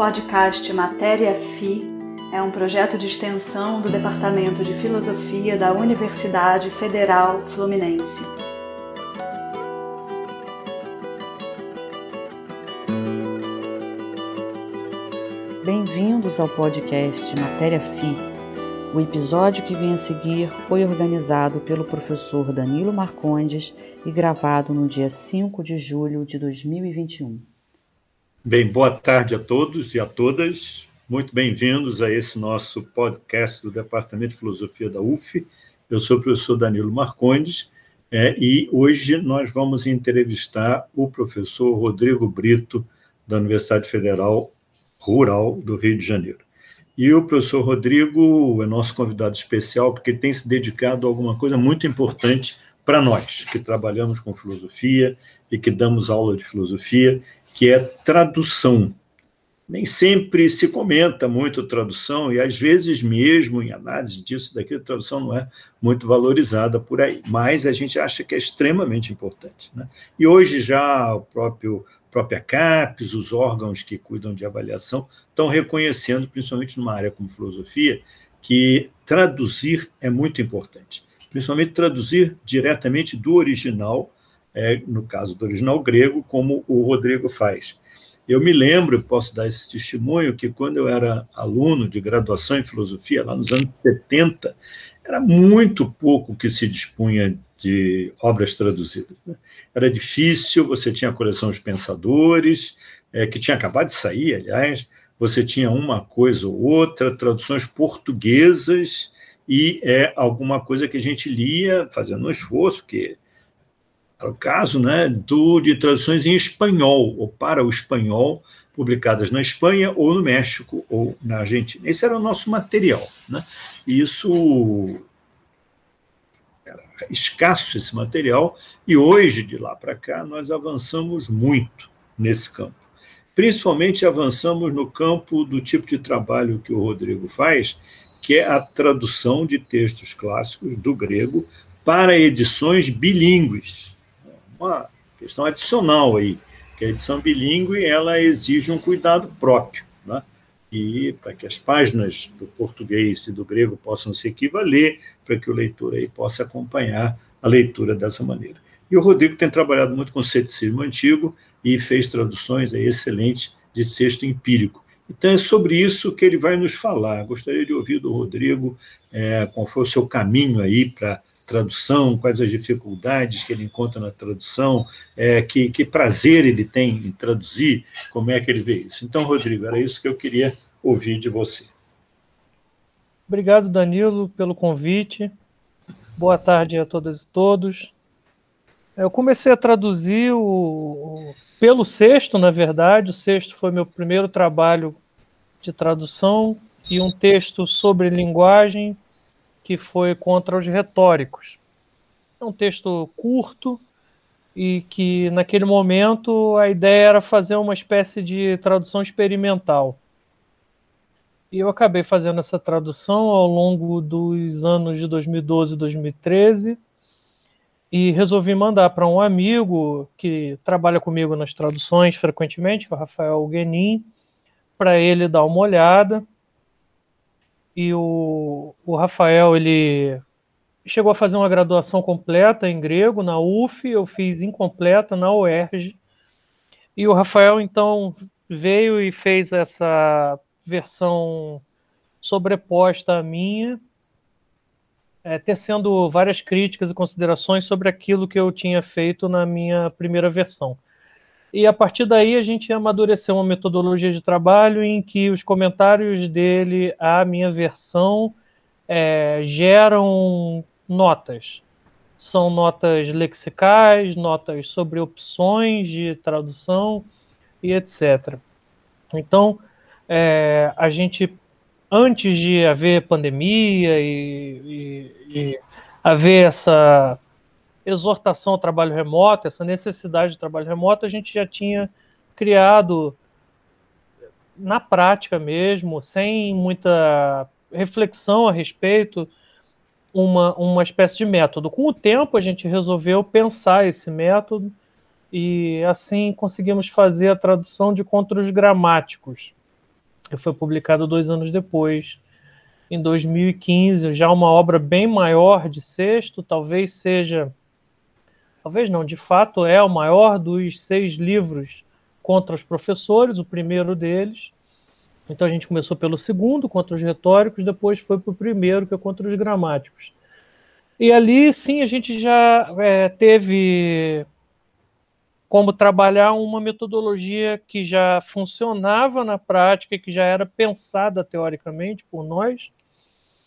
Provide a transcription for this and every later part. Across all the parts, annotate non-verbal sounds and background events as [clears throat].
podcast Matéria FI é um projeto de extensão do Departamento de Filosofia da Universidade Federal Fluminense. Bem-vindos ao podcast Matéria FI. O episódio que vem a seguir foi organizado pelo professor Danilo Marcondes e gravado no dia 5 de julho de 2021. Bem, boa tarde a todos e a todas. Muito bem-vindos a esse nosso podcast do Departamento de Filosofia da UF. Eu sou o professor Danilo Marcondes é, e hoje nós vamos entrevistar o professor Rodrigo Brito, da Universidade Federal Rural do Rio de Janeiro. E o professor Rodrigo é nosso convidado especial porque ele tem se dedicado a alguma coisa muito importante para nós, que trabalhamos com filosofia e que damos aula de filosofia, que é tradução. Nem sempre se comenta muito tradução, e às vezes mesmo em análise disso, daquilo, tradução não é muito valorizada por aí, mas a gente acha que é extremamente importante. Né? E hoje já o próprio própria CAPES, os órgãos que cuidam de avaliação, estão reconhecendo, principalmente numa área como filosofia, que traduzir é muito importante. Principalmente traduzir diretamente do original é, no caso do original grego, como o Rodrigo faz. Eu me lembro, posso dar esse testemunho, que quando eu era aluno de graduação em filosofia, lá nos anos 70, era muito pouco que se dispunha de obras traduzidas. Né? Era difícil, você tinha a coleção Os Pensadores, é, que tinha acabado de sair, aliás, você tinha uma coisa ou outra, traduções portuguesas, e é alguma coisa que a gente lia fazendo um esforço, porque para o caso né, do, de traduções em espanhol, ou para o espanhol, publicadas na Espanha, ou no México, ou na Argentina. Esse era o nosso material. Né? E isso era escasso, esse material, e hoje, de lá para cá, nós avançamos muito nesse campo. Principalmente avançamos no campo do tipo de trabalho que o Rodrigo faz, que é a tradução de textos clássicos do grego para edições bilíngues uma questão adicional aí, que a edição bilíngue ela exige um cuidado próprio, né? e para que as páginas do português e do grego possam se equivaler, para que o leitor aí possa acompanhar a leitura dessa maneira. E o Rodrigo tem trabalhado muito com ceticismo antigo e fez traduções excelentes de sexto empírico. Então é sobre isso que ele vai nos falar. Gostaria de ouvir do Rodrigo é, qual foi o seu caminho aí para tradução, quais as dificuldades que ele encontra na tradução, é, que, que prazer ele tem em traduzir, como é que ele vê isso. Então, Rodrigo, era isso que eu queria ouvir de você. Obrigado, Danilo, pelo convite. Boa tarde a todas e todos. Eu comecei a traduzir o, pelo sexto, na verdade. O sexto foi meu primeiro trabalho de tradução e um texto sobre linguagem que foi contra os retóricos. É um texto curto e que, naquele momento, a ideia era fazer uma espécie de tradução experimental. E eu acabei fazendo essa tradução ao longo dos anos de 2012 e 2013 e resolvi mandar para um amigo que trabalha comigo nas traduções frequentemente, é o Rafael Guenin, para ele dar uma olhada e o, o Rafael ele chegou a fazer uma graduação completa em grego na UF, eu fiz incompleta na UERJ. E o Rafael então veio e fez essa versão sobreposta à minha, é, tecendo várias críticas e considerações sobre aquilo que eu tinha feito na minha primeira versão. E a partir daí a gente amadureceu uma metodologia de trabalho em que os comentários dele à minha versão é, geram notas. São notas lexicais, notas sobre opções de tradução e etc. Então, é, a gente, antes de haver pandemia e, e, e haver essa exortação ao trabalho remoto, essa necessidade de trabalho remoto, a gente já tinha criado na prática mesmo, sem muita reflexão a respeito, uma, uma espécie de método. Com o tempo, a gente resolveu pensar esse método e assim conseguimos fazer a tradução de contos gramáticos. que foi publicado dois anos depois, em 2015, já uma obra bem maior de Sexto, talvez seja, talvez não, de fato é o maior dos seis livros contra os professores, o primeiro deles. Então a gente começou pelo segundo, contra os retóricos, depois foi para o primeiro, que é contra os gramáticos. E ali, sim, a gente já é, teve como trabalhar uma metodologia que já funcionava na prática, que já era pensada teoricamente por nós,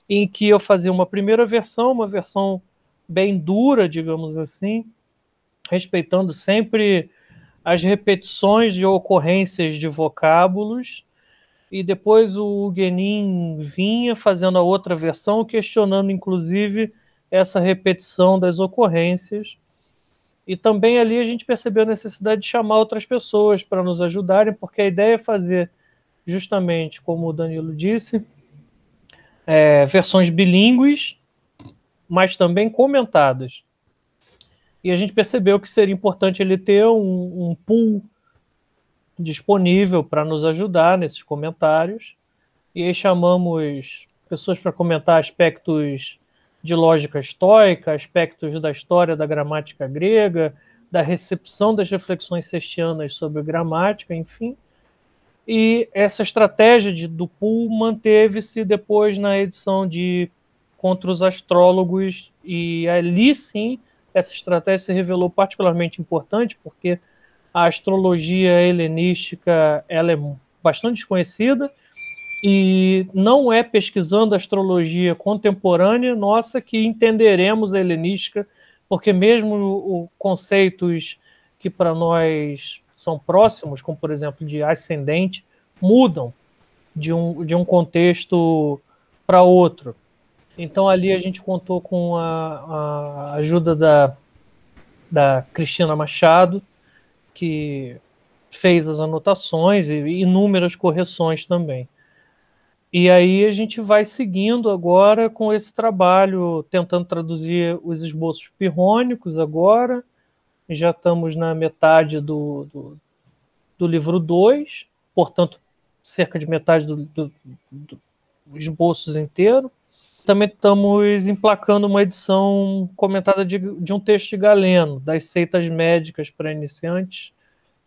em que eu fazia uma primeira versão, uma versão bem dura, digamos assim, respeitando sempre as repetições de ocorrências de vocábulos, e depois o Guenin vinha fazendo a outra versão, questionando inclusive essa repetição das ocorrências. E também ali a gente percebeu a necessidade de chamar outras pessoas para nos ajudarem, porque a ideia é fazer justamente, como o Danilo disse, é, versões bilíngues, mas também comentadas. E a gente percebeu que seria importante ele ter um, um pool disponível para nos ajudar nesses comentários. E aí chamamos pessoas para comentar aspectos de lógica estoica, aspectos da história da gramática grega, da recepção das reflexões cestianas sobre gramática, enfim. E essa estratégia de, do pool manteve-se depois na edição de Contra os Astrólogos, e ali sim essa estratégia se revelou particularmente importante, porque a astrologia helenística ela é bastante desconhecida, e não é pesquisando astrologia contemporânea nossa que entenderemos a helenística, porque mesmo o, o conceitos que para nós são próximos, como por exemplo de ascendente, mudam de um, de um contexto para outro. Então ali a gente contou com a, a ajuda da, da Cristina Machado, que fez as anotações e inúmeras correções também. E aí a gente vai seguindo agora com esse trabalho, tentando traduzir os esboços pirrônicos agora, já estamos na metade do, do, do livro 2, portanto, cerca de metade do, do, do esboços inteiro. Também estamos emplacando uma edição comentada de, de um texto de Galeno, das seitas médicas para iniciantes.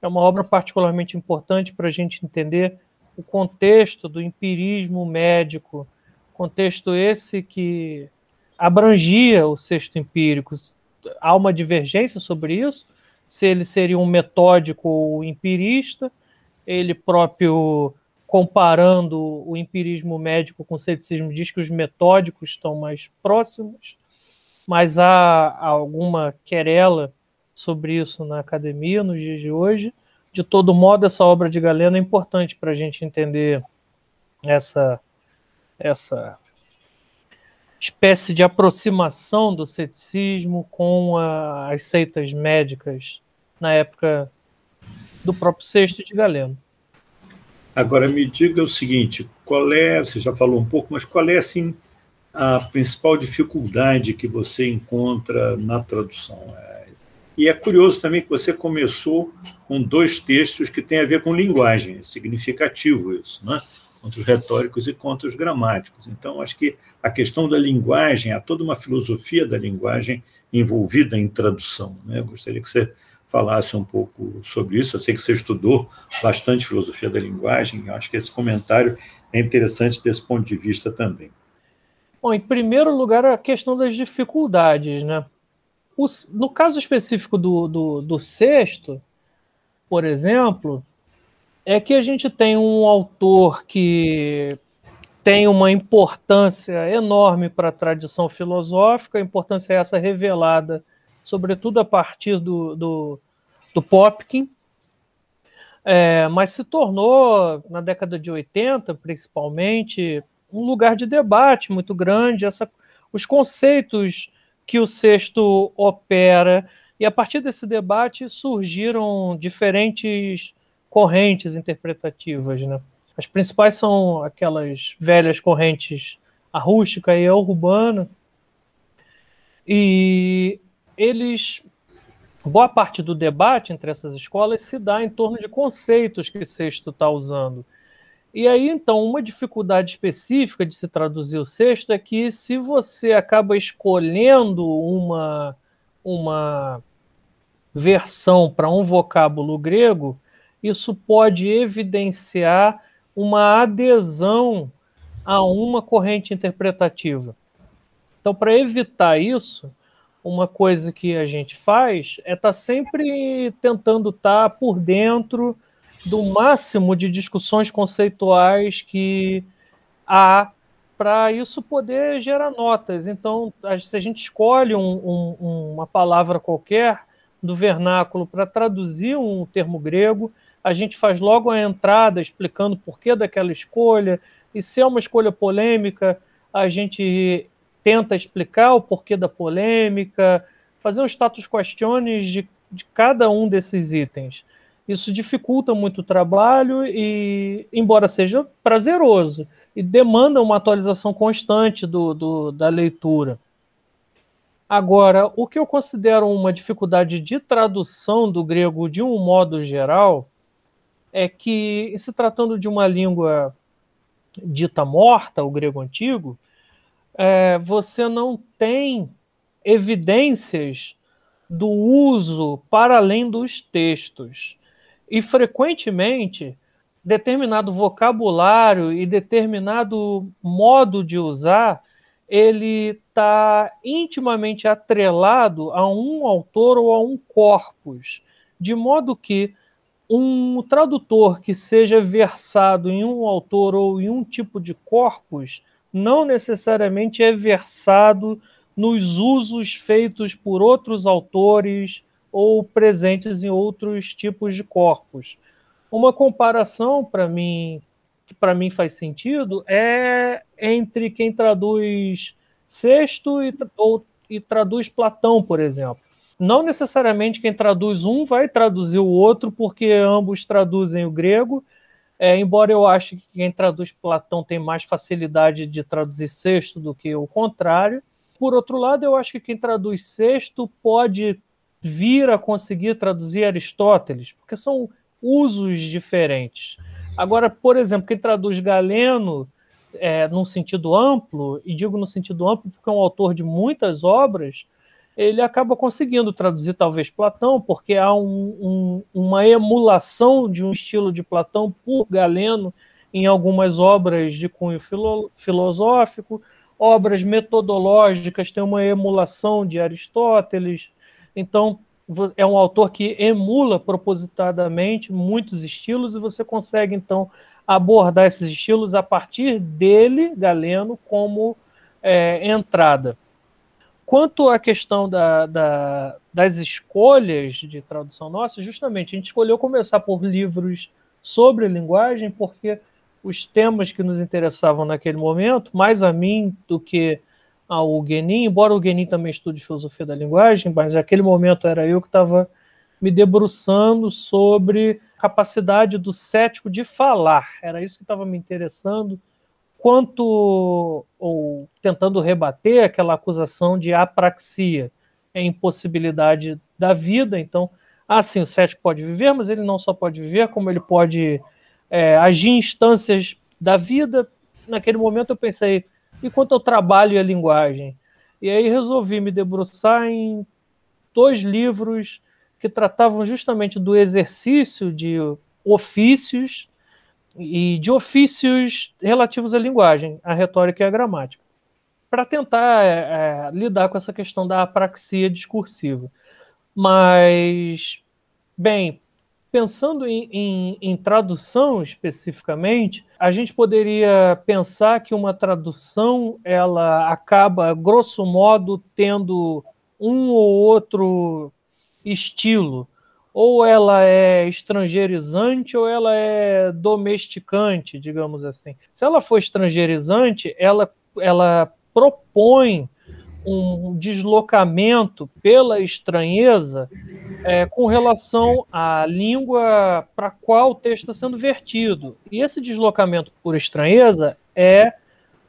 É uma obra particularmente importante para a gente entender o contexto do empirismo médico, contexto esse que abrangia o sexto empírico, há uma divergência sobre isso, se ele seria um metódico ou empirista, ele próprio comparando o empirismo médico com o ceticismo diz que os metódicos estão mais próximos, mas há alguma querela sobre isso na academia nos dias de hoje. De todo modo, essa obra de Galeno é importante para a gente entender essa essa espécie de aproximação do ceticismo com a, as seitas médicas na época do próprio Sexto de Galeno. Agora me diga o seguinte, qual é, você já falou um pouco, mas qual é assim a principal dificuldade que você encontra na tradução? É, e é curioso também que você começou com dois textos que têm a ver com linguagem, é significativo isso, né? Contra os retóricos e contra os gramáticos. Então, acho que a questão da linguagem, há toda uma filosofia da linguagem envolvida em tradução. Né? Eu gostaria que você falasse um pouco sobre isso. Eu sei que você estudou bastante filosofia da linguagem, eu acho que esse comentário é interessante desse ponto de vista também. Bom, em primeiro lugar, a questão das dificuldades. Né? O, no caso específico do, do, do sexto, por exemplo, é que a gente tem um autor que tem uma importância enorme para a tradição filosófica, a importância é essa revelada, sobretudo a partir do, do, do Popkin, é, mas se tornou, na década de 80, principalmente, um lugar de debate muito grande, essa, os conceitos que o sexto opera, e a partir desse debate surgiram diferentes correntes interpretativas, né? As principais são aquelas velhas correntes, a rústica e a urbana, e eles boa parte do debate entre essas escolas se dá em torno de conceitos que Sexto está usando. E aí, então, uma dificuldade específica de se traduzir o sexto é que se você acaba escolhendo uma, uma versão para um vocábulo grego, isso pode evidenciar uma adesão a uma corrente interpretativa. Então, para evitar isso, uma coisa que a gente faz é estar tá sempre tentando estar tá por dentro do máximo de discussões conceituais que há para isso poder gerar notas. Então, se a gente escolhe um, um, uma palavra qualquer do vernáculo para traduzir um termo grego, a gente faz logo a entrada explicando o porquê daquela escolha, e se é uma escolha polêmica, a gente tenta explicar o porquê da polêmica, fazer um status questiones de, de cada um desses itens. Isso dificulta muito o trabalho e, embora seja prazeroso, e demanda uma atualização constante do, do, da leitura. Agora, o que eu considero uma dificuldade de tradução do grego de um modo geral é que, se tratando de uma língua dita morta, o grego antigo, é, você não tem evidências do uso para além dos textos. E frequentemente, determinado vocabulário e determinado modo de usar, ele está intimamente atrelado a um autor ou a um corpus, de modo que um tradutor que seja versado em um autor ou em um tipo de corpus não necessariamente é versado nos usos feitos por outros autores ou presentes em outros tipos de corpos. Uma comparação para mim que para mim faz sentido é entre quem traduz Sexto e, ou, e traduz Platão, por exemplo. Não necessariamente quem traduz um vai traduzir o outro, porque ambos traduzem o grego, é, embora eu ache que quem traduz Platão tem mais facilidade de traduzir Sexto do que o contrário. Por outro lado, eu acho que quem traduz Sexto pode vir a conseguir traduzir Aristóteles, porque são usos diferentes. Agora, por exemplo, quem traduz Galeno é, num sentido amplo, e digo no sentido amplo porque é um autor de muitas obras, ele acaba conseguindo traduzir talvez Platão, porque há um, um, uma emulação de um estilo de Platão por Galeno em algumas obras de cunho filo, filosófico, obras metodológicas têm uma emulação de Aristóteles. Então, é um autor que emula propositadamente muitos estilos e você consegue, então, abordar esses estilos a partir dele, Galeno, como é, entrada. Quanto à questão da, da, das escolhas de tradução nossa, justamente a gente escolheu começar por livros sobre linguagem, porque os temas que nos interessavam naquele momento, mais a mim do que ao Guenin, embora o Guenin também estude filosofia da linguagem, mas naquele momento era eu que estava me debruçando sobre capacidade do cético de falar. Era isso que estava me interessando, quanto ou tentando rebater aquela acusação de apraxia, é impossibilidade da vida. Então, assim, o cético pode viver, mas ele não só pode viver, como ele pode é, agir em instâncias da vida. Naquele momento eu pensei, e quanto ao trabalho e a linguagem? E aí resolvi me debruçar em dois livros que tratavam justamente do exercício de ofícios e de ofícios relativos à linguagem, à retórica e à gramática, para tentar é, é, lidar com essa questão da apraxia discursiva. Mas, bem, pensando em, em, em, tradução especificamente, a gente poderia pensar que uma tradução ela acaba, grosso modo, tendo um ou outro estilo ou ela é estrangeirizante ou ela é domesticante, digamos assim. Se ela for estrangeirizante, ela, ela propõe um deslocamento pela estranheza é, com relação à língua para qual o texto está sendo vertido. E esse deslocamento por estranheza é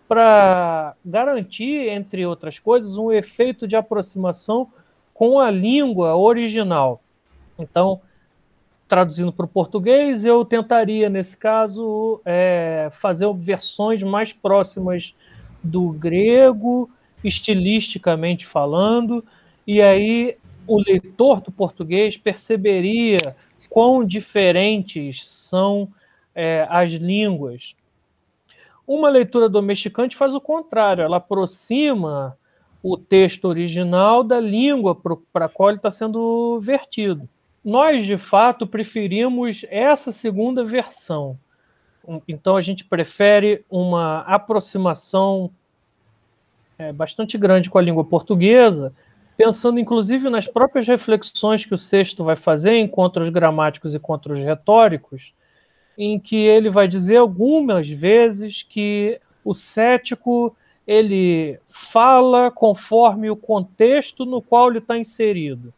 para garantir, entre outras coisas, um efeito de aproximação com a língua original. Então, traduzindo para o português, eu tentaria, nesse caso, é, fazer versões mais próximas do grego, estilisticamente falando, e aí o leitor do português perceberia quão diferentes são é, as línguas. Uma leitura domesticante faz o contrário, ela aproxima o texto original da língua para a qual ele está sendo vertido. Nós, de fato, preferimos essa segunda versão. Então, a gente prefere uma aproximação é, bastante grande com a língua portuguesa, pensando inclusive nas próprias reflexões que o sexto vai fazer em encontros gramáticos e encontros retóricos, em que ele vai dizer algumas vezes que o cético ele fala conforme o contexto no qual ele está inserido.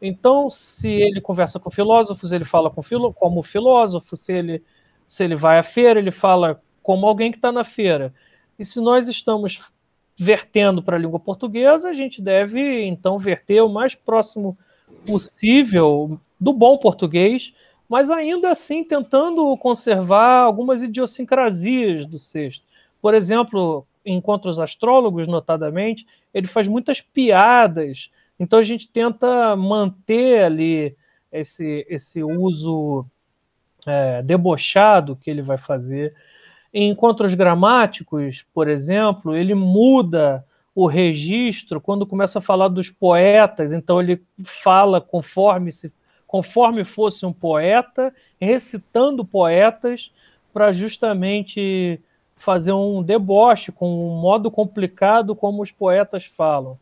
Então, se ele conversa com filósofos, ele fala com como filósofo. Se ele, se ele vai à feira, ele fala como alguém que está na feira. E se nós estamos vertendo para a língua portuguesa, a gente deve então verter o mais próximo possível do bom português, mas ainda assim tentando conservar algumas idiosincrasias do sexto. Por exemplo, encontra os astrólogos, notadamente, ele faz muitas piadas. Então a gente tenta manter ali esse, esse uso é, debochado que ele vai fazer. Em encontros gramáticos, por exemplo, ele muda o registro quando começa a falar dos poetas, então ele fala conforme se conforme fosse um poeta, recitando poetas para justamente fazer um deboche com um modo complicado como os poetas falam.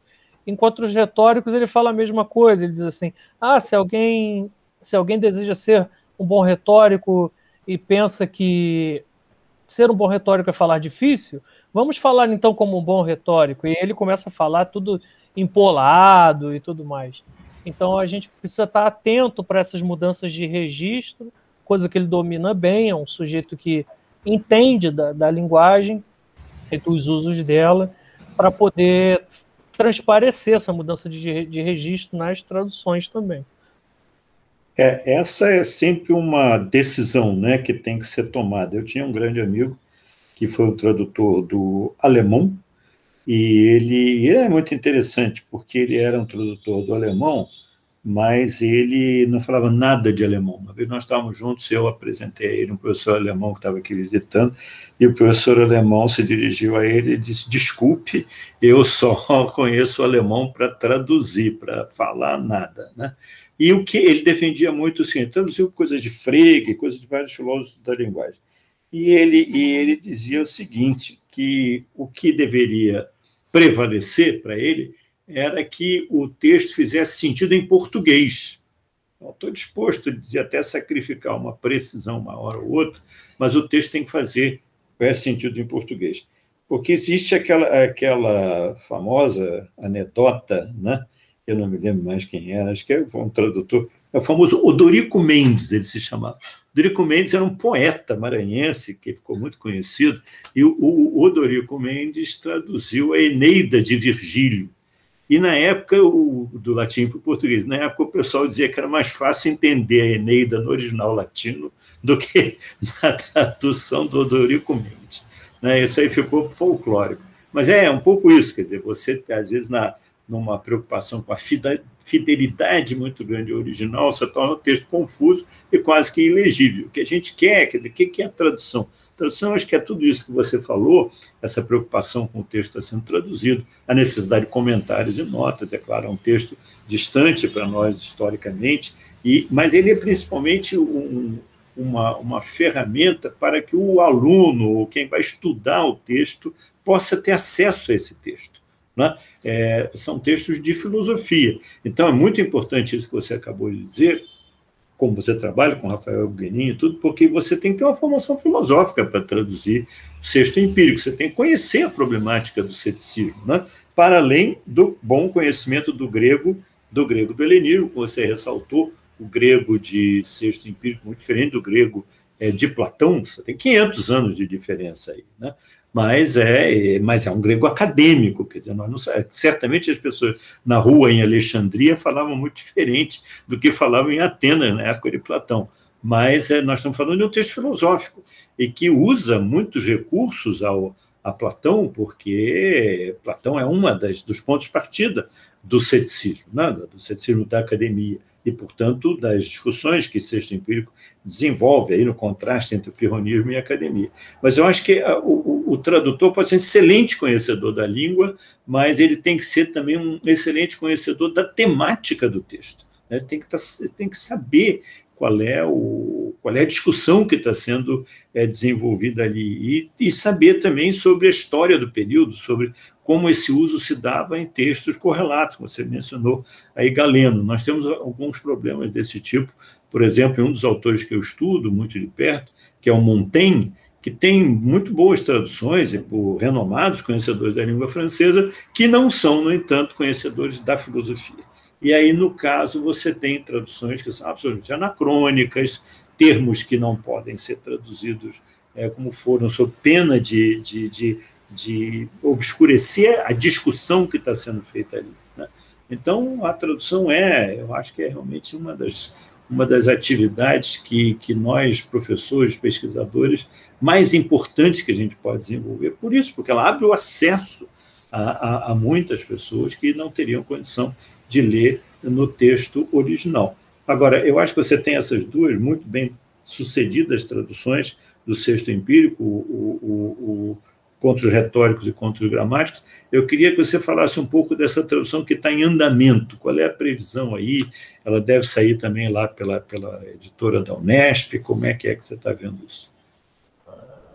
Enquanto os retóricos ele fala a mesma coisa, ele diz assim: "Ah, se alguém se alguém deseja ser um bom retórico e pensa que ser um bom retórico é falar difícil, vamos falar então como um bom retórico". E ele começa a falar tudo empolado e tudo mais. Então a gente precisa estar atento para essas mudanças de registro, coisa que ele domina bem, é um sujeito que entende da, da linguagem e dos usos dela para poder transparecer essa mudança de, de registro nas traduções também. É, essa é sempre uma decisão né, que tem que ser tomada. Eu tinha um grande amigo que foi o tradutor do alemão, e ele, ele é muito interessante, porque ele era um tradutor do alemão mas ele não falava nada de alemão. Uma vez nós estávamos juntos, eu apresentei a ele um professor alemão que estava aqui visitando, e o professor alemão se dirigiu a ele e disse: Desculpe, eu só [laughs] conheço o alemão para traduzir, para falar nada. Né? E o que ele defendia muito assim, traduziu coisas de Frege, coisas de vários filósofos da linguagem. E ele, e ele dizia o seguinte: que o que deveria prevalecer para ele era que o texto fizesse sentido em português. Estou disposto a dizer até sacrificar uma precisão uma hora ou outra, mas o texto tem que fazer sentido em português. Porque existe aquela, aquela famosa anedota, né? eu não me lembro mais quem era, acho que é um tradutor, é o famoso Odorico Mendes, ele se chamava. Odorico Mendes era um poeta maranhense que ficou muito conhecido, e o Odorico Mendes traduziu a Eneida de Virgílio. E na época, o, do latim para o português, na época o pessoal dizia que era mais fácil entender a Eneida no original latino do que [laughs] na tradução do Odorico Mendes. Né? Isso aí ficou folclórico. Mas é, é um pouco isso, quer dizer, você, às vezes, na, numa preocupação com a fidelidade muito grande ao original, você torna o texto confuso e quase que ilegível. O que a gente quer, quer dizer, o que é a tradução? Tradução, acho que é tudo isso que você falou, essa preocupação com o texto está sendo traduzido, a necessidade de comentários e notas, é claro, é um texto distante para nós historicamente, e, mas ele é principalmente um, uma, uma ferramenta para que o aluno, ou quem vai estudar o texto, possa ter acesso a esse texto. Né? É, são textos de filosofia. Então, é muito importante isso que você acabou de dizer, como você trabalha com Rafael Guenin e tudo, porque você tem que ter uma formação filosófica para traduzir o sexto empírico, você tem que conhecer a problemática do ceticismo, né? para além do bom conhecimento do grego, do grego do helenismo, como você ressaltou, o grego de sexto empírico muito diferente do grego de Platão, você tem 500 anos de diferença aí, né? mas é, mas é um grego acadêmico, quer dizer, não, certamente as pessoas na rua em Alexandria falavam muito diferente do que falavam em Atenas na época de Platão, mas é, nós estamos falando de um texto filosófico e que usa muitos recursos ao, a Platão, porque Platão é uma das, dos pontos de partida do ceticismo, né? do ceticismo da academia e, portanto, das discussões que Sexto Empírico desenvolve aí no contraste entre o pirronismo e a academia. Mas eu acho que ah, o, o, tradutor pode ser um excelente conhecedor da língua, mas ele tem que ser também um excelente conhecedor da temática do texto. Né? Tem que, tá, tem que saber qual é, o, qual é a discussão que está sendo é, desenvolvida ali, e, e, saber também sobre a história do período, sobre como esse uso se dava em textos correlatos, como você mencionou aí, Galeno. Nós temos alguns problemas desse tipo, por exemplo, um dos autores que eu estudo muito de perto, que é o Montaigne, que tem muito boas traduções por renomados conhecedores da língua francesa, que não são, no entanto, conhecedores da filosofia. E aí, no caso, você tem traduções que são absolutamente anacrônicas, termos que não podem ser traduzidos é, como foram, sob pena de, de, de, de obscurecer a discussão que está sendo feita ali. Né? Então, a tradução é, eu acho que é realmente uma das, uma das atividades que, que nós, professores, pesquisadores, mais importantes que a gente pode desenvolver. Por isso, porque ela abre o acesso a, a, a muitas pessoas que não teriam condição de ler no texto original. Agora, eu acho que você tem essas duas muito bem sucedidas traduções do sexto empírico, o, o, o contra os retóricos e contra os gramáticos. Eu queria que você falasse um pouco dessa tradução que está em andamento. Qual é a previsão aí? Ela deve sair também lá pela, pela editora da Unesp. Como é que é que você está vendo isso?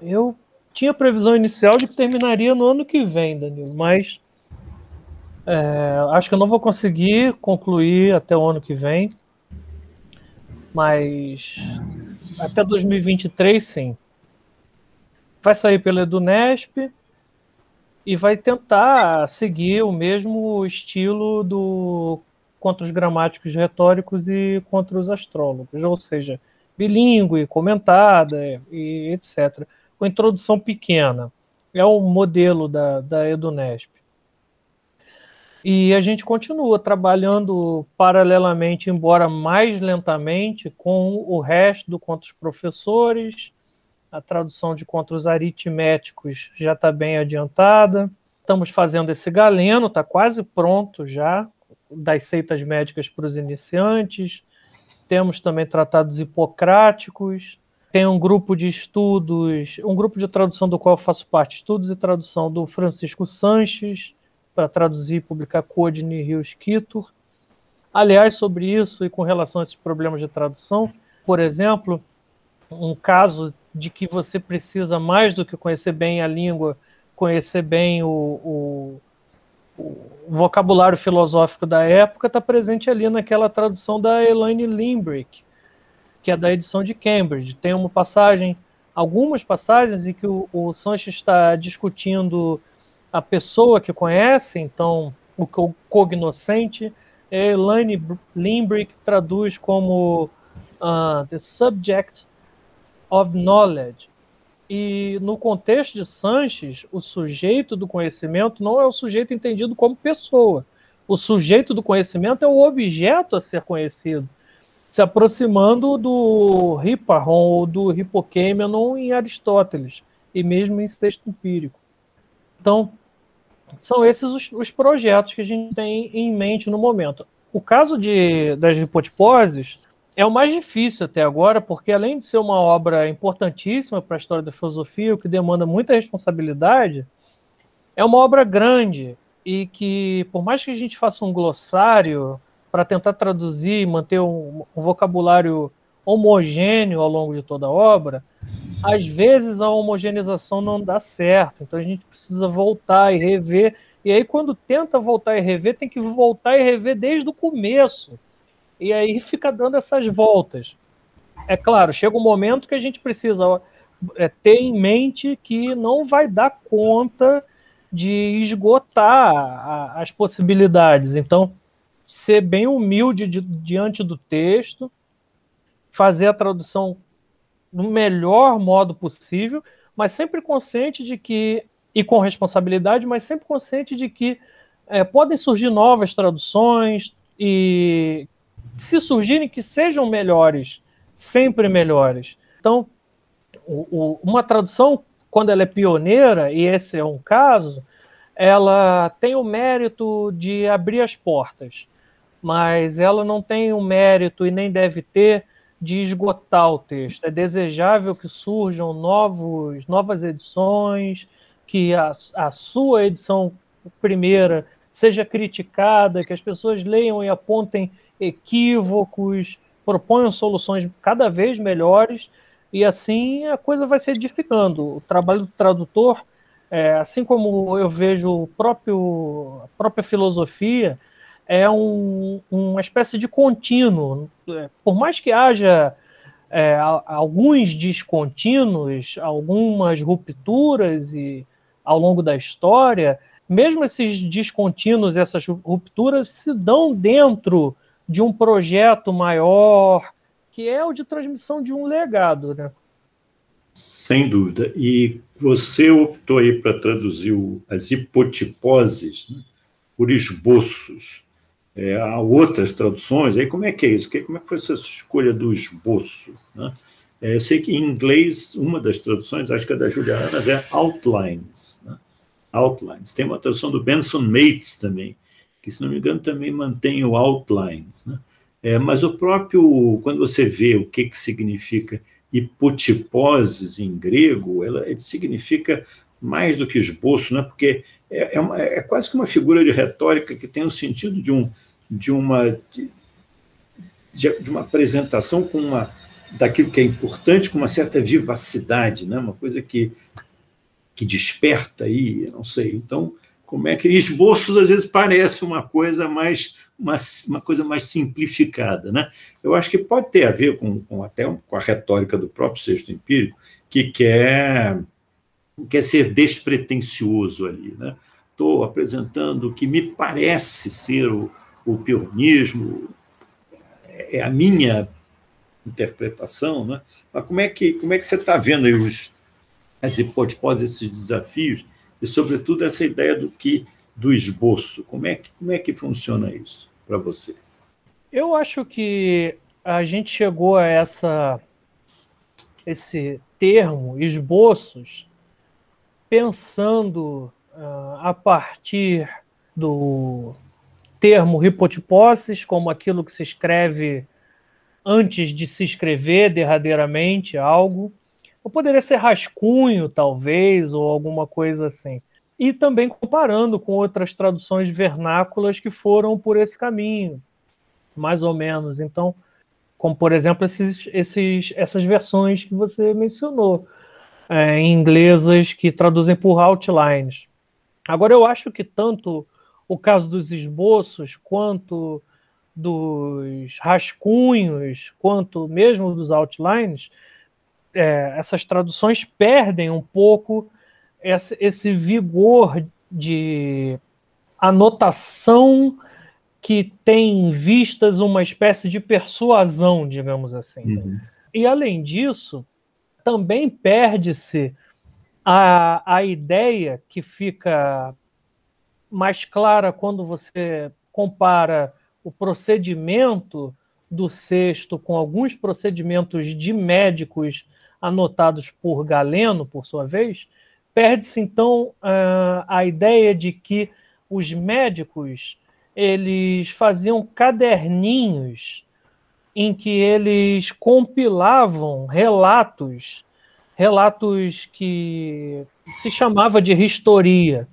Eu tinha previsão inicial de que terminaria no ano que vem, Danilo, mas é, acho que eu não vou conseguir concluir até o ano que vem, mas até 2023, sim. Vai sair pela Edunesp e vai tentar seguir o mesmo estilo do contra os gramáticos retóricos e contra os astrólogos, ou seja, bilíngue, comentada e etc. Com introdução pequena. É o modelo da, da Edunesp. E a gente continua trabalhando paralelamente, embora mais lentamente, com o resto do contra os professores. A tradução de contos aritméticos já está bem adiantada. Estamos fazendo esse galeno, está quase pronto já, das seitas médicas para os iniciantes. Temos também tratados hipocráticos. Tem um grupo de estudos, um grupo de tradução do qual eu faço parte, estudos e tradução do Francisco Sanches para traduzir e publicar Codine Rios Kitur. Aliás, sobre isso e com relação a esses problemas de tradução, por exemplo, um caso de que você precisa mais do que conhecer bem a língua, conhecer bem o, o, o vocabulário filosófico da época, está presente ali naquela tradução da Elaine Limbrick, que é da edição de Cambridge. Tem uma passagem, algumas passagens em que o, o Sanches está discutindo a pessoa que conhece, então o cognoscente, Elaine Limbrick traduz como uh, the subject of knowledge. E no contexto de Sanches, o sujeito do conhecimento não é o sujeito entendido como pessoa. O sujeito do conhecimento é o objeto a ser conhecido, se aproximando do Hipparchon ou do Hippocammenon em Aristóteles, e mesmo em texto empírico. Então, são esses os, os, projetos que a gente tem em mente no momento. O caso de, das hipotiposes é o mais difícil até agora, porque além de ser uma obra importantíssima para a história da filosofia, o que demanda muita responsabilidade, é uma obra grande e que, por mais que a gente faça um glossário para tentar traduzir e manter um, um vocabulário homogêneo ao longo de toda a obra, às vezes a homogeneização não dá certo, então a gente precisa voltar e rever. E aí, quando tenta voltar e rever, tem que voltar e rever desde o começo. E aí fica dando essas voltas. É claro, chega um momento que a gente precisa é, ter em mente que não vai dar conta de esgotar as possibilidades. Então, ser bem humilde di, diante do texto, fazer a tradução no melhor modo possível, mas sempre consciente de que, e com responsabilidade, mas sempre consciente de que é, podem surgir novas traduções e se surgirem que sejam melhores, sempre melhores. Então, o, o, uma tradução, quando ela é pioneira, e esse é um caso, ela tem o mérito de abrir as portas, mas ela não tem o mérito e nem deve ter de esgotar o texto. É desejável que surjam novos, novas edições, que a, a sua edição primeira seja criticada, que as pessoas leiam e apontem equívocos, proponham soluções cada vez melhores, e assim a coisa vai se edificando. O trabalho do tradutor, é, assim como eu vejo o próprio, a própria filosofia, é um, uma espécie de contínuo. Por mais que haja é, alguns descontínuos, algumas rupturas e, ao longo da história, mesmo esses descontínuos, essas rupturas se dão dentro de um projeto maior, que é o de transmissão de um legado, né? Sem dúvida. E você optou aí para traduzir as hipotiposes né, por esboços. É, há outras traduções. Aí como é que é isso? Como é que foi essa escolha do esboço? Né? É, eu sei que em inglês uma das traduções, acho que é da Juliana, é outlines. Né? outlines. Tem uma tradução do Benson Mates também, que, se não me engano, também mantém o outlines. Né? É, mas o próprio, quando você vê o que, que significa hipotiposes em grego, ela, significa mais do que esboço, né? porque é, é, uma, é, quase que uma figura de retórica que tem o sentido de, um, de, uma, de, de uma apresentação com uma daquilo que é importante com uma certa vivacidade, né? uma coisa que que desperta aí, não sei. Então, como é que esboços às vezes parece uma coisa mais uma, uma coisa mais simplificada, né? Eu acho que pode ter a ver com, com até com a retórica do próprio sexto empírico que quer quer ser despretensioso ali, né? Estou apresentando o que me parece ser o, o pionismo, é a minha interpretação, né? Mas como é que como é que você está vendo aí os as hipóteses, esses desafios, e, sobretudo, essa ideia do que do esboço. Como é que, como é que funciona isso para você? Eu acho que a gente chegou a essa esse termo, esboços, pensando uh, a partir do termo hipotiposes, como aquilo que se escreve antes de se escrever derradeiramente algo, ou poderia ser rascunho, talvez, ou alguma coisa assim. E também comparando com outras traduções vernáculas que foram por esse caminho, mais ou menos. Então, como por exemplo esses, esses, essas versões que você mencionou, é, em inglesas que traduzem por outlines. Agora, eu acho que tanto o caso dos esboços, quanto dos rascunhos, quanto mesmo dos outlines, é, essas traduções perdem um pouco esse, esse vigor de anotação que tem em vistas uma espécie de persuasão, digamos assim. Uhum. E além disso, também perde-se a, a ideia que fica mais clara quando você compara o procedimento do sexto com alguns procedimentos de médicos anotados por Galeno, por sua vez, perde-se então a ideia de que os médicos eles faziam caderninhos em que eles compilavam relatos, relatos que se chamava de historia.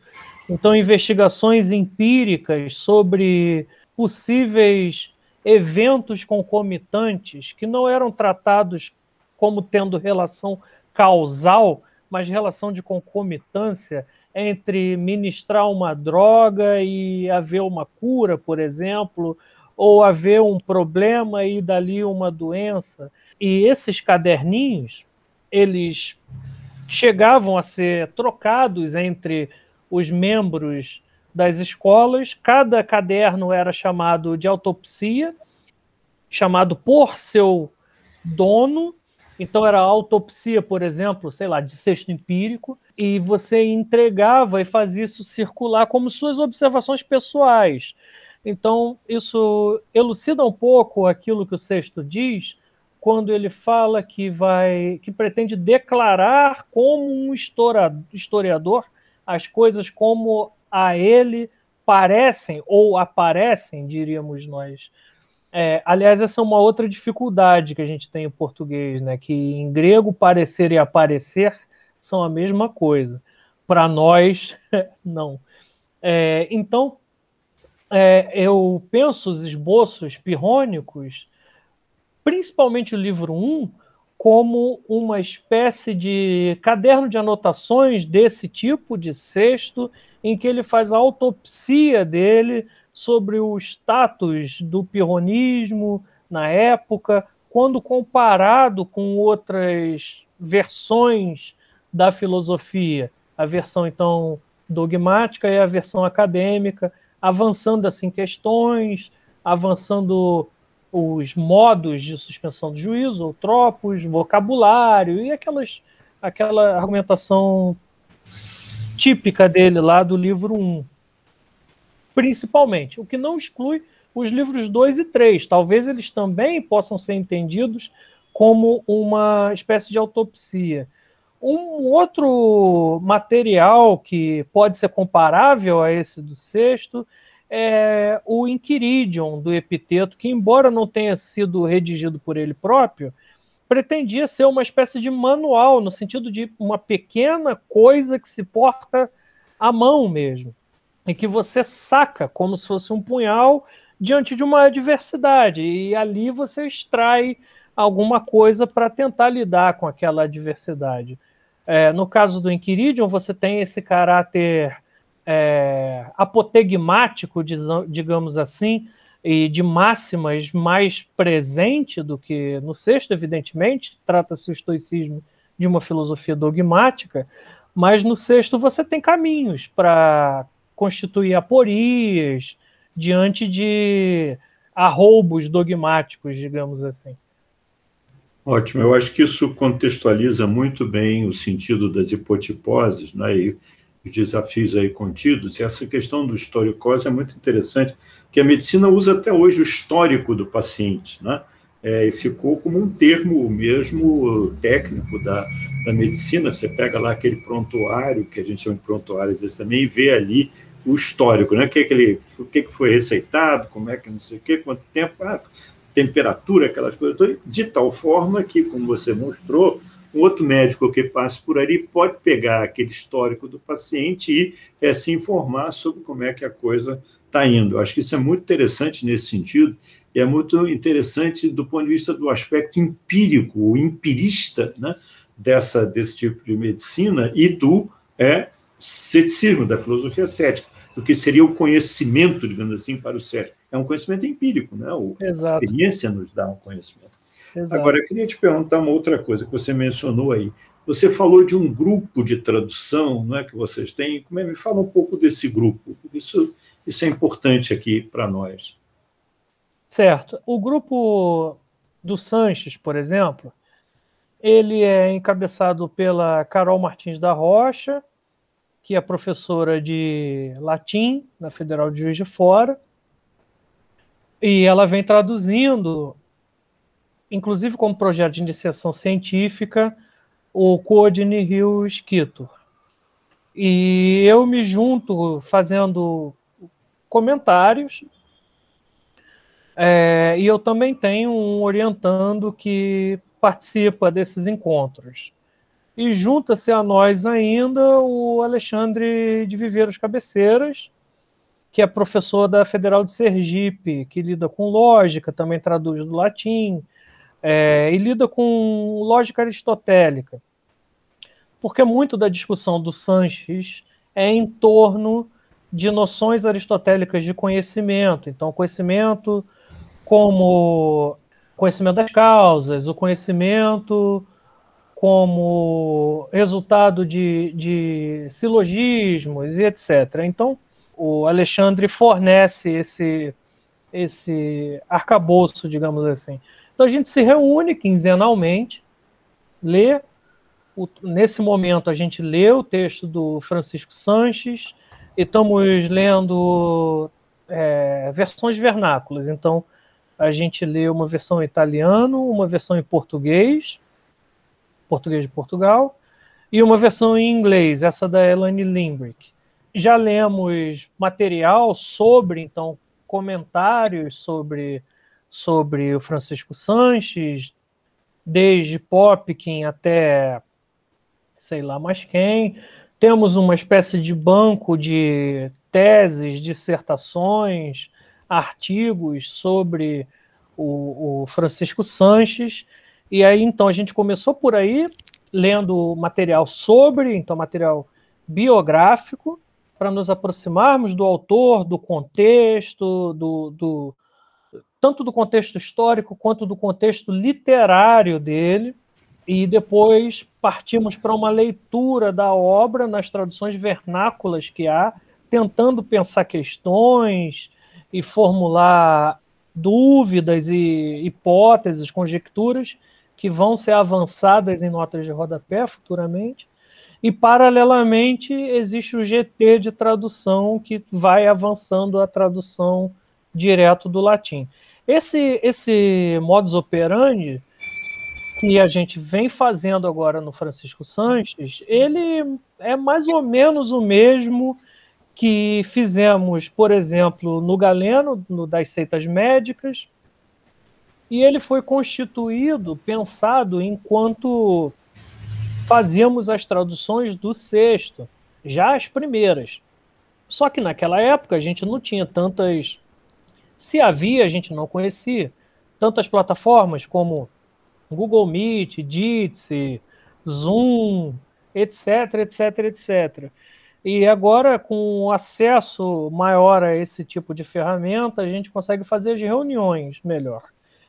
Então, investigações empíricas sobre possíveis eventos concomitantes que não eram tratados como tendo relação causal, mas relação de concomitância entre ministrar uma droga e haver uma cura, por exemplo, ou haver um problema e dali uma doença. E esses caderninhos, eles chegavam a ser trocados entre os membros das escolas. Cada caderno era chamado de autopsia, chamado por seu dono, Então era autopsia, por exemplo, sei lá, de sexto empírico, e você entregava e fazia isso circular como suas observações pessoais. Então, isso elucida um pouco aquilo que o sexto diz quando ele fala que vai que pretende declarar como um historiador as coisas como a ele parecem ou aparecem, diríamos nós. É, aliás, essa é uma outra dificuldade que a gente tem em português, né? Que em grego parecer e aparecer são a mesma coisa. Para nós, [laughs] não. É, então, é, eu penso os esboços pirrônicos, principalmente o livro 1, como uma espécie de caderno de anotações desse tipo de sexto, em que ele faz a autopsia dele sobre o status do pirronismo na época, quando comparado com outras versões da filosofia, a versão então dogmática e a versão acadêmica, avançando assim questões, avançando os modos de suspensão do juízo, ou tropos, vocabulário e aquelas, aquela argumentação típica dele lá do livro 1. Principalmente, o que não exclui os livros 2 e 3. Talvez eles também possam ser entendidos como uma espécie de autopsia. Um outro material que pode ser comparável a esse do sexto é o Inquiridion do Epiteto, que, embora não tenha sido redigido por ele próprio, pretendia ser uma espécie de manual, no sentido de uma pequena coisa que se porta à mão mesmo, e que você saca como se fosse um punhal diante de uma adversidade, e ali você extrai alguma coisa para tentar lidar com aquela adversidade. É, no caso do Inquiridion, você tem esse caráter é, apotegmático, digamos assim, e de máximas mais presente do que no sexto, evidentemente, trata-se o estoicismo de uma filosofia dogmática, mas no sexto você tem caminhos para constituir aporias diante de arroubos dogmáticos, digamos assim. Ótimo, eu acho que isso contextualiza muito bem o sentido das hipotiposes né, e os desafios aí contidos. E essa questão do historicose é muito interessante, que a medicina usa até hoje o histórico do paciente, né? É, e ficou como um termo mesmo técnico da, da medicina. Você pega lá aquele prontuário, que a gente chama de prontuário às vezes também, e vê ali o histórico, né? O que, é que, ele, o que, é que foi receitado, como é que não sei o quê, quanto tempo, ah, temperatura, aquelas coisas, de tal forma que, como você mostrou, um outro médico que passe por ali pode pegar aquele histórico do paciente e é, se informar sobre como é que a coisa está indo. Eu acho que isso é muito interessante nesse sentido, e é muito interessante do ponto de vista do aspecto empírico, o empirista né, dessa, desse tipo de medicina e do é, ceticismo, da filosofia cética, do que seria o conhecimento, digamos assim, para o cético é um conhecimento empírico, né? O, a experiência nos dá um conhecimento. Exato. Agora, eu queria te perguntar uma outra coisa que você mencionou aí. Você falou de um grupo de tradução né, que vocês têm. Como é, me fala um pouco desse grupo. Isso, isso é importante aqui para nós. Certo. O grupo do Sanches, por exemplo, ele é encabeçado pela Carol Martins da Rocha, que é professora de latim na Federal de Juiz de Fora, e ela vem traduzindo, inclusive como projeto de iniciação científica, o Coordine Rio Esquito. E eu me junto fazendo comentários. É, e eu também tenho um orientando que participa desses encontros. E junta-se a nós ainda o Alexandre de Viveiros Cabeceiras, que é professor da Federal de Sergipe, que lida com lógica, também traduz do latim, é, e lida com lógica aristotélica. Porque muito da discussão do Sanches é em torno de noções aristotélicas de conhecimento. Então, conhecimento como conhecimento das causas, o conhecimento como resultado de, de silogismos e etc. Então, o Alexandre fornece esse, esse arcabouço, digamos assim. Então a gente se reúne quinzenalmente ler. O, nesse momento, a gente lê o texto do Francisco Sanches e estamos lendo é, versões vernáculas. Então, a gente lê uma versão em italiano, uma versão em português, português de Portugal, e uma versão em inglês, essa da Elaine Limbrick. Já lemos material sobre, então, comentários sobre, sobre o Francisco Sanches, desde Popkin até sei lá mais quem. Temos uma espécie de banco de teses, dissertações, artigos sobre o, o Francisco Sanches. E aí, então, a gente começou por aí, lendo material sobre, então, material biográfico, para nos aproximarmos do autor, do contexto, do, do, tanto do contexto histórico quanto do contexto literário dele. E depois partimos para uma leitura da obra nas traduções vernáculas que há, tentando pensar questões e formular dúvidas e hipóteses, conjecturas que vão ser avançadas em notas de rodapé futuramente. E, paralelamente, existe o GT de tradução que vai avançando a tradução direto do latim. Esse, esse modus operandi que a gente vem fazendo agora no Francisco Sanches, ele é mais ou menos o mesmo que fizemos, por exemplo, no Galeno, no das seitas médicas, e ele foi constituído, pensado enquanto fazíamos as traduções do sexto, já as primeiras. Só que naquela época a gente não tinha tantas. Se havia, a gente não conhecia. Tantas plataformas como Google Meet, Jitsi, Zoom, etc, etc, etc. E agora, com acesso maior a esse tipo de ferramenta, a gente consegue fazer as reuniões melhor.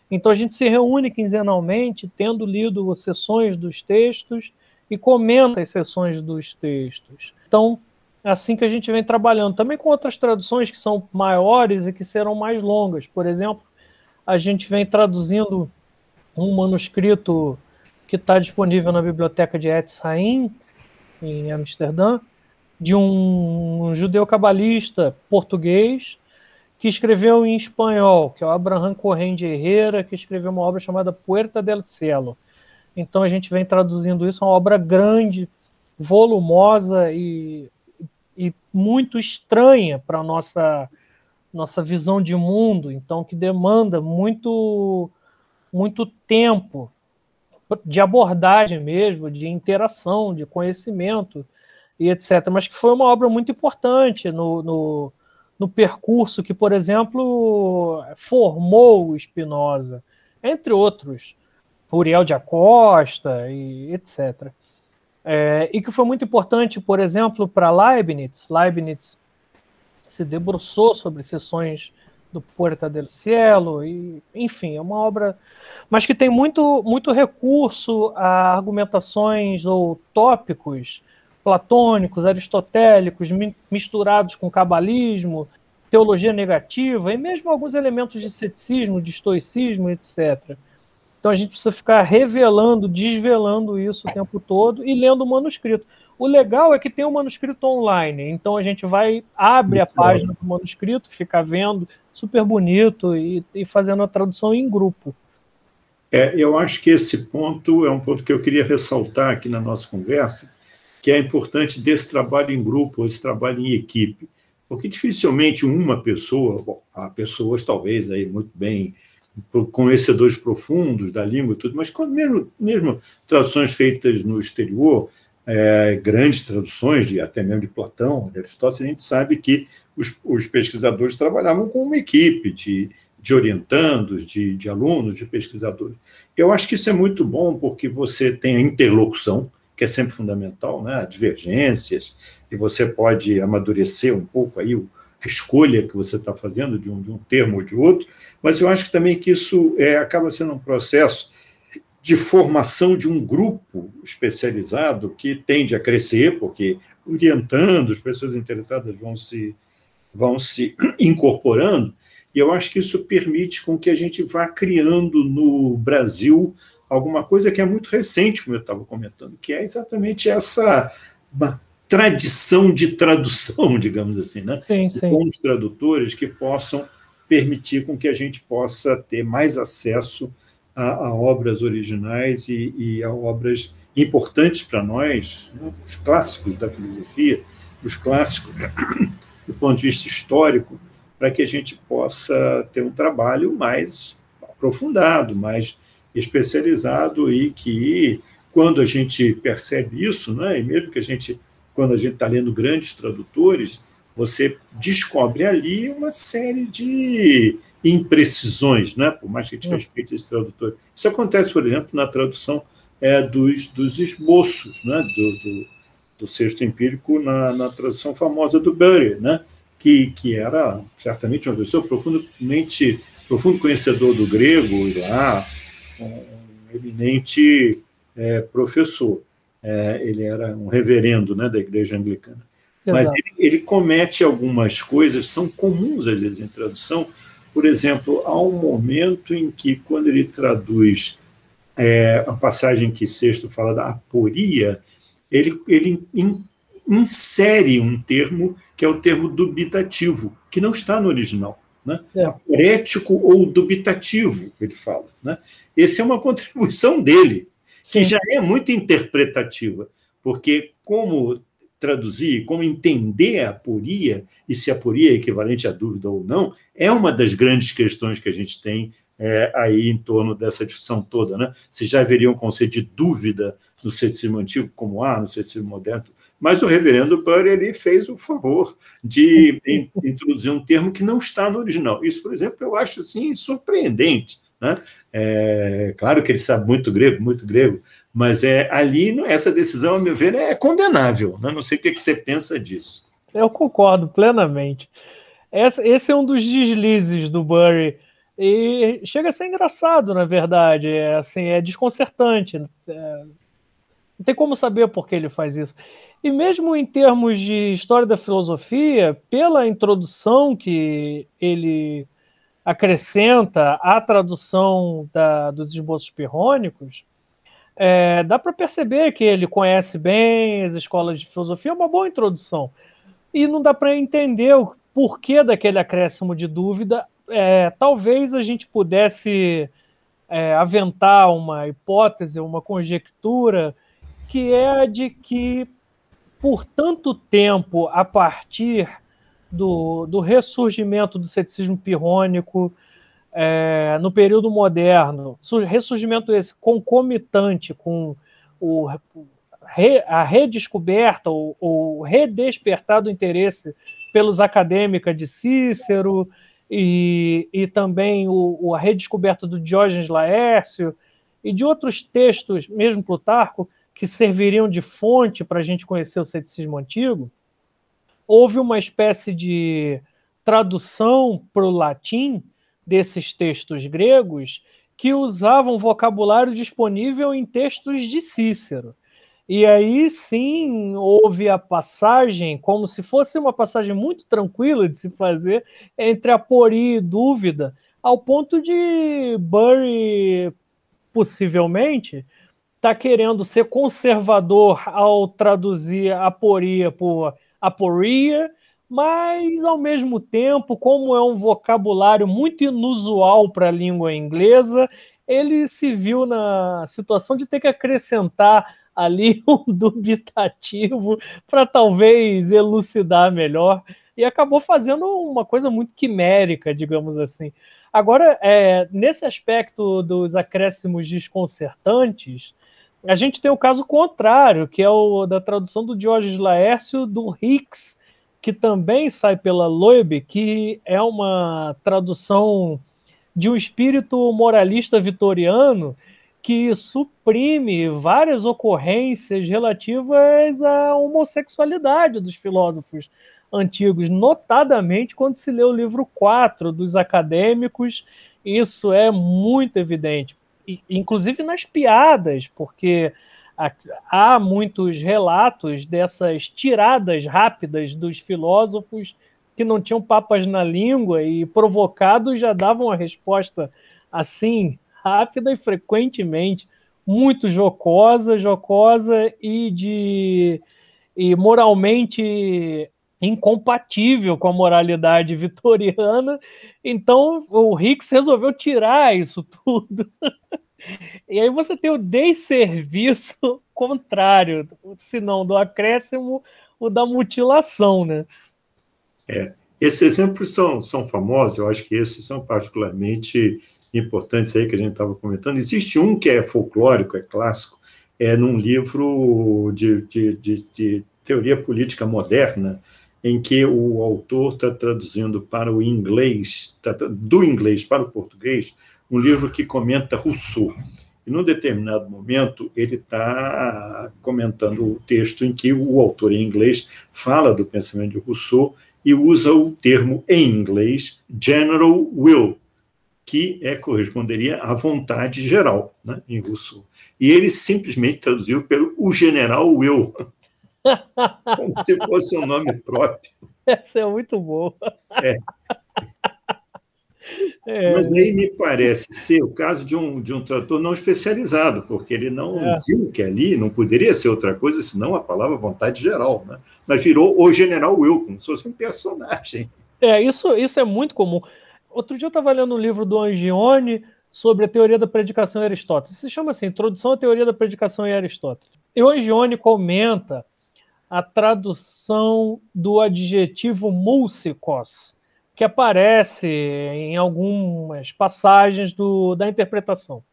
Então, a gente se reúne quinzenalmente, tendo lido sessões dos textos e comenta as sessões dos textos. Então, assim que a gente vem trabalhando. Também com outras traduções que são maiores e que serão mais longas. Por exemplo, a gente vem traduzindo um manuscrito que está disponível na biblioteca de Etz Haim, em Amsterdã, de um judeu cabalista português que escreveu em espanhol, que é o Abraham Corrêa de Herrera, que escreveu uma obra chamada Puerta del Cielo. Então a gente vem traduzindo isso, é uma obra grande, volumosa e, e muito estranha para a nossa, nossa visão de mundo, então que demanda muito, muito tempo de abordagem mesmo, de interação, de conhecimento e etc. Mas que foi uma obra muito importante no, no, no percurso que, por exemplo, formou o Spinoza, entre outros, Uriel de Acosta e etc. É, e que foi muito importante, por exemplo, para Leibniz. Leibniz se debruçou sobre sessões do Puerta del Cielo, e, enfim, é uma obra, mas que tem muito, muito recurso a argumentações ou tópicos platônicos, aristotélicos, misturados com cabalismo, teologia negativa e mesmo alguns elementos de ceticismo, de estoicismo, etc. Então a gente precisa ficar revelando, desvelando isso o tempo todo e lendo o manuscrito. O legal é que tem o um manuscrito online, então a gente vai, abre Muito a página do manuscrito, fica vendo, super bonito, e, e fazendo a tradução em grupo. É, eu acho que esse ponto é um ponto que eu queria ressaltar aqui na nossa conversa, que é importante desse trabalho em grupo, esse trabalho em equipe, porque dificilmente uma pessoa, bom, há pessoas talvez aí muito bem conhecedores profundos da língua e tudo, mas mesmo, mesmo traduções feitas no exterior, é, grandes traduções, de, até mesmo de Platão, de Aristóteles, a gente sabe que os, os pesquisadores trabalhavam com uma equipe de, de orientandos, de, de alunos, de pesquisadores. Eu acho que isso é muito bom porque você tem a interlocução, que é sempre fundamental, né? divergências, e você pode amadurecer um pouco aí o, a escolha que você está fazendo de um, de um termo ou de outro, mas eu acho também que isso é, acaba sendo um processo de formação de um grupo especializado que tende a crescer, porque orientando, as pessoas interessadas vão se, vão se [clears throat] incorporando, e eu acho que isso permite com que a gente vá criando no Brasil alguma coisa que é muito recente, como eu estava comentando, que é exatamente essa tradição de tradução, [laughs] digamos assim, né? Sim, sim. Com os tradutores que possam permitir com que a gente possa ter mais acesso a, a obras originais e, e, a obras importantes para nós, né? os clássicos da filosofia, os clássicos [coughs] do ponto de vista histórico, para que a gente possa ter um trabalho mais aprofundado, mais especializado e que, quando a gente percebe isso, né, e mesmo que a gente, quando a gente está lendo grandes tradutores, você descobre ali uma série de imprecisões, né, por mais que a gente respeite esse tradutor. Isso acontece, por exemplo, na tradução é, dos, dos esboços né, do, do, do sexto empírico na, na tradução famosa do Bury, né, que, que era certamente uma pessoa profundamente profundo conhecedor do grego lá um eminente é, professor. É, ele era um reverendo né, da igreja anglicana. Mas ele, ele, comete algumas coisas são comuns às vezes em tradução. Por exemplo, há um momento em que, quando ele traduz é, a passagem que Sexto fala da aporia, ele, ele in, insere um termo que é o termo dubitativo, que não está no original. Né? É. Aporético ou dubitativo, ele fala. Né? Essa é uma contribuição dele, que já é muito interpretativa, porque como traduzir, como entender a aporia, e se a aporia é equivalente à dúvida ou não, é uma das grandes questões que a gente tem é, aí em torno dessa discussão toda. Né? Se já haveria um conceito de dúvida no ceticismo antigo, como há no ceticismo moderno, mas o reverendo Burry ele fez o favor de [laughs] introduzir um termo que não está no original. Isso, por exemplo, eu acho assim surpreendente. Né? É, claro que ele sabe muito grego, muito grego, mas é ali essa decisão, a meu ver, é condenável. Né? Não sei o que, você pensa disso. Eu concordo plenamente. Esse é um dos deslizes do Burry e chega a ser engraçado, na verdade. É assim, é desconcertante. É, não tem como saber por que ele faz isso. E mesmo em termos de história da filosofia, pela introdução que ele acrescenta à tradução da, dos esboços pirrônicos, é, dá para perceber que ele conhece bem as escolas de filosofia, é uma boa introdução. E não dá para entender o porquê daquele acréscimo de dúvida. É, talvez a gente pudesse é, aventar uma hipótese, uma conjectura, que é a de que, por tanto tempo, a partir do, do ressurgimento do ceticismo pirrônico é, no período moderno, ressurgimento esse concomitante com o, a redescoberta ou, ou redespertar do interesse pelos acadêmicos de Cícero e, e também o, a redescoberta do Diógenes Laércio e de outros textos, mesmo Plutarco, que serviriam de fonte para a gente conhecer o ceticismo antigo, houve uma espécie de tradução para o latim desses textos gregos que usavam vocabulário disponível em textos de Cícero. E aí sim houve a passagem, como se fosse uma passagem muito tranquila de se fazer, entre aporia e dúvida, ao ponto de Bury, possivelmente, está querendo ser conservador ao traduzir aporia por aporia, mas ao mesmo tempo, como é um vocabulário muito inusual para a língua inglesa, ele se viu na situação de ter que acrescentar ali [laughs] um dubitativo para talvez elucidar melhor e acabou fazendo uma coisa muito quimérica, digamos assim. Agora, é, nesse aspecto dos acréscimos desconcertantes, a gente tem o caso contrário, que é o da tradução do Diógenes Laércio do Hicks, que também sai pela Loeb, que é uma tradução de um espírito moralista vitoriano que suprime várias ocorrências relativas à homossexualidade dos filósofos antigos, notadamente quando se lê o livro 4 dos acadêmicos, isso é muito evidente inclusive nas piadas, porque há muitos relatos dessas tiradas rápidas dos filósofos que não tinham papas na língua e provocados já davam a resposta assim rápida e frequentemente muito jocosa, jocosa e de e moralmente incompatível com a moralidade vitoriana. Então o Hicks resolveu tirar isso tudo. [laughs] e aí você tem o desserviço [laughs] contrário, se não do acréscimo, o da mutilação, né? É. Esses exemplos são, são famosos, eu acho que esses são particularmente importantes aí que a gente estava comentando. Existe um que é folclórico, é clássico, é num livro de, de, de, de teoria política moderna, em que o autor está traduzindo para o inglês, tá, do inglês para o português, um livro que comenta Rousseau. E num determinado momento, ele está comentando o texto em que o autor em inglês fala do pensamento de Rousseau e usa o termo em inglês general will, que é, corresponderia à vontade geral, né, em Rousseau. E ele simplesmente traduziu pelo o general will, como se fosse um nome próprio. [laughs] Essa é muito boa. É. [laughs] É. Mas aí me parece ser o caso de um, de um trator não especializado, porque ele não é. viu que ali não poderia ser outra coisa senão a palavra vontade geral, né? mas virou o General como se fosse um personagem. É, isso, isso é muito comum. Outro dia eu estava lendo um livro do Angione sobre a teoria da predicação em Aristóteles. Se chama assim, Introdução à Teoria da Predicação em Aristóteles. E o Angione comenta a tradução do adjetivo músicos, que aparece em algumas passagens do, da interpretação.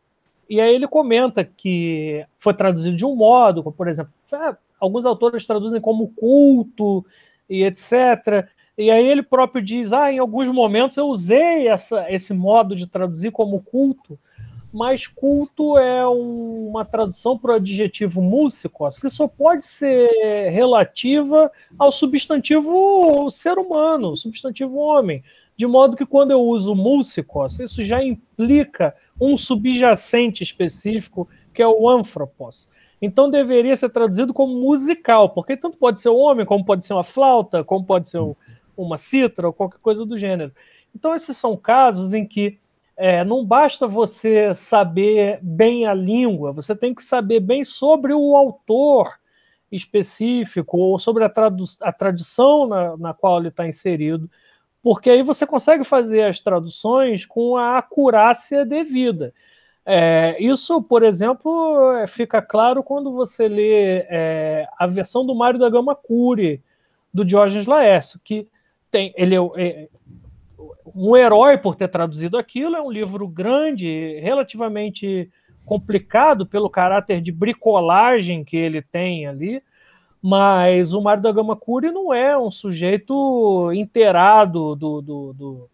E aí ele comenta que foi traduzido de um modo, por exemplo, é, alguns autores traduzem como culto e etc. E aí ele próprio diz: ah, em alguns momentos eu usei essa, esse modo de traduzir como culto, mas culto é um, uma tradução para o adjetivo músicos, que só pode ser relativa ao substantivo ser humano, substantivo homem. De modo que quando eu uso músicos, isso já implica um subjacente específico, que é o anthropos. Então deveria ser traduzido como musical, porque tanto pode ser o homem, como pode ser uma flauta, como pode ser uma citra, ou qualquer coisa do gênero. Então esses são casos em que é, não basta você saber bem a língua, você tem que saber bem sobre o autor específico ou sobre a, a tradição na, na qual ele está inserido, porque aí você consegue fazer as traduções com a acurácia devida. É, isso, por exemplo, é, fica claro quando você lê é, a versão do Mário da Gama Cury, do Diógenes Laércio, que tem, ele é, é um herói por ter traduzido aquilo. É um livro grande, relativamente complicado pelo caráter de bricolagem que ele tem ali. Mas o Mário da Gama Cury não é um sujeito inteirado do, do, do,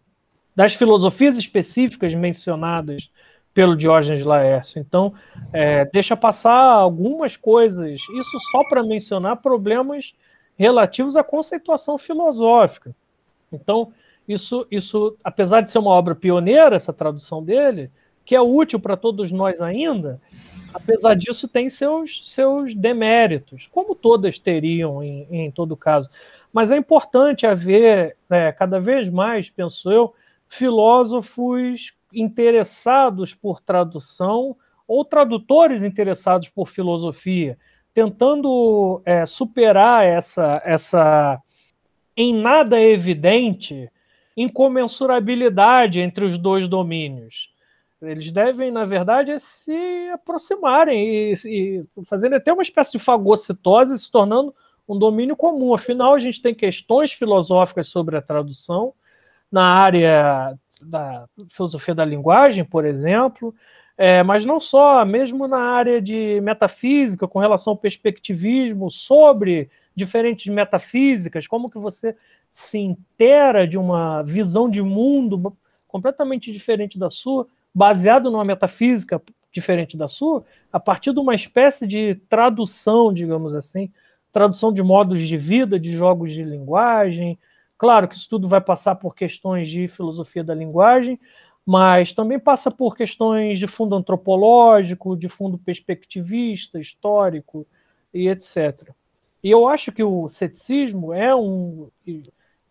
das filosofias específicas mencionadas pelo Diógenes Laércio. Então, é, deixa passar algumas coisas, isso só para mencionar problemas relativos à conceituação filosófica. Então, isso, isso, apesar de ser uma obra pioneira, essa tradução dele, que é útil para todos nós ainda, apesar disso tem seus, seus deméritos, como todas teriam em, em todo caso. Mas é importante haver, é, cada vez mais, penso eu, filósofos interessados por tradução ou tradutores interessados por filosofia, tentando é, superar essa, essa em nada evidente incomensurabilidade entre os dois domínios. Eles devem, na verdade, se aproximarem e, e fazendo até uma espécie de fagocitose, se tornando um domínio comum. Afinal, a gente tem questões filosóficas sobre a tradução na área da filosofia da linguagem, por exemplo, é, mas não só, mesmo na área de metafísica, com relação ao perspectivismo, sobre diferentes metafísicas, como que você se intera de uma visão de mundo completamente diferente da sua, baseado numa metafísica diferente da sua, a partir de uma espécie de tradução, digamos assim, tradução de modos de vida, de jogos de linguagem. Claro que isso tudo vai passar por questões de filosofia da linguagem, mas também passa por questões de fundo antropológico, de fundo perspectivista, histórico e etc. E eu acho que o ceticismo é um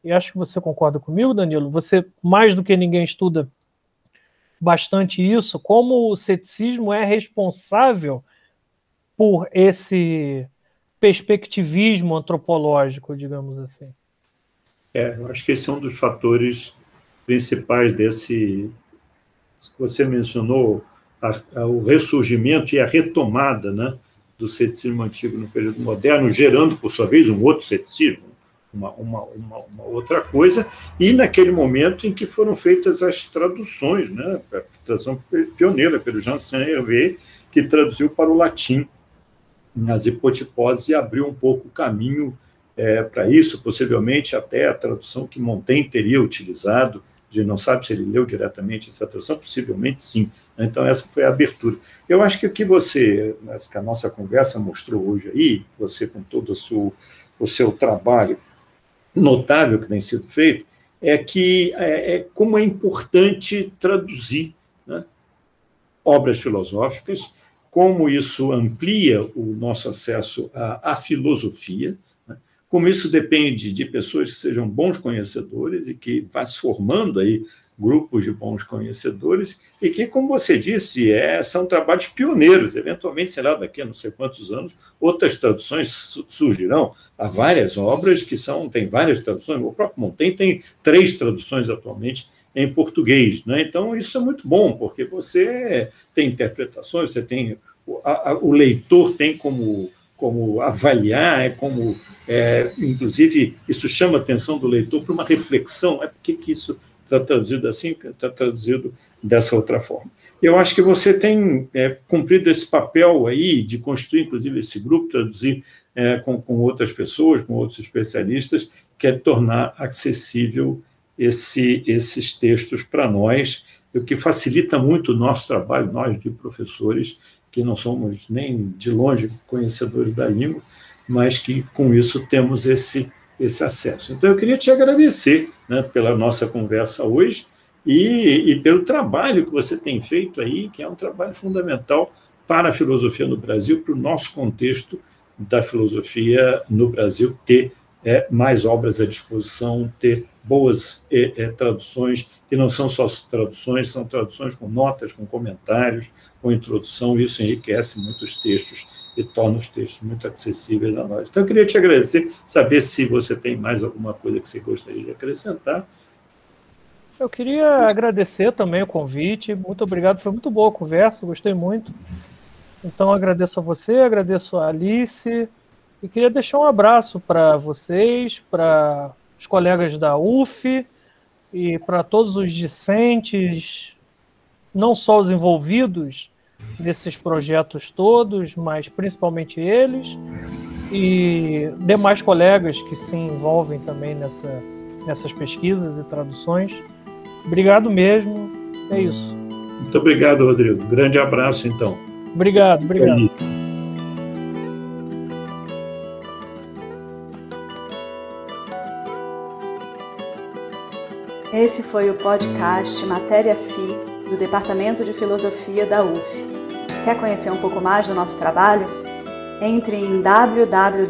e acho que você concorda comigo, Danilo, você mais do que ninguém estuda bastante isso, como o ceticismo é responsável por esse perspectivismo antropológico, digamos assim. É, eu acho que esse é um dos fatores principais desse que você mencionou, a, a, o ressurgimento e a retomada né, do ceticismo antigo no período moderno, gerando, por sua vez, um outro ceticismo, uma, uma, uma, uma, outra coisa, e naquele momento em que foram feitas as traduções, né, a tradução pioneira pelo Jean Hervé, que traduziu para o latim nas hipotiposes e abriu um pouco o caminho é, para isso, possivelmente até a tradução que Montaigne teria utilizado, de não sabe se ele leu diretamente essa tradução, possivelmente sim. Então, essa foi a abertura. Eu acho que o que você, que a nossa conversa mostrou hoje aí, você com todo o seu, o seu trabalho notável que tem sido feito, é que é, é como é importante traduzir né, obras filosóficas, como isso amplia o nosso acesso à, à filosofia, como isso depende de pessoas que sejam bons conhecedores e que vá se formando aí grupos de bons conhecedores e que, como você disse, é, são trabalhos pioneiros. Eventualmente, será daqui a não sei quantos anos, outras traduções surgirão. Há várias obras que são, tem várias traduções. O próprio Montaigne tem três traduções atualmente em português. Né? Então, isso é muito bom, porque você tem interpretações, você tem. A, a, o leitor tem como como avaliar, é como, é, inclusive, isso chama a atenção do leitor para uma reflexão, é por que isso está traduzido assim, está traduzido dessa outra forma. Eu acho que você tem é, cumprido esse papel aí de construir, inclusive, esse grupo, traduzir é, com, com outras pessoas, com outros especialistas, que é tornar acessível esse, esses textos para nós, o que facilita muito o nosso trabalho, nós de professores, que não somos nem de longe conhecedores da língua, mas que com isso temos esse, esse acesso. Então, eu queria te agradecer né, pela nossa conversa hoje e, e pelo trabalho que você tem feito aí, que é um trabalho fundamental para a filosofia no Brasil, para o nosso contexto da filosofia no Brasil ter é, mais obras à disposição, ter boas é, é, traduções, que não são só traduções, são traduções com notas, com comentários, com introdução, isso enriquece muitos textos e torna os textos muito acessíveis a nós. Então, eu queria te agradecer, saber se você tem mais alguma coisa que você gostaria de acrescentar. Eu queria agradecer também o convite, muito obrigado, foi muito boa a conversa, gostei muito. Então, agradeço a você, agradeço a Alice, e queria deixar um abraço para vocês, para os colegas da UF e para todos os discentes, não só os envolvidos nesses projetos todos, mas principalmente eles e demais colegas que se envolvem também nessa, nessas pesquisas e traduções. Obrigado mesmo. É isso. Muito obrigado, Rodrigo. Grande abraço, então. Obrigado, obrigado. É Esse foi o podcast Matéria Fi do Departamento de Filosofia da UF. Quer conhecer um pouco mais do nosso trabalho? Entre em www.gfl.uf.br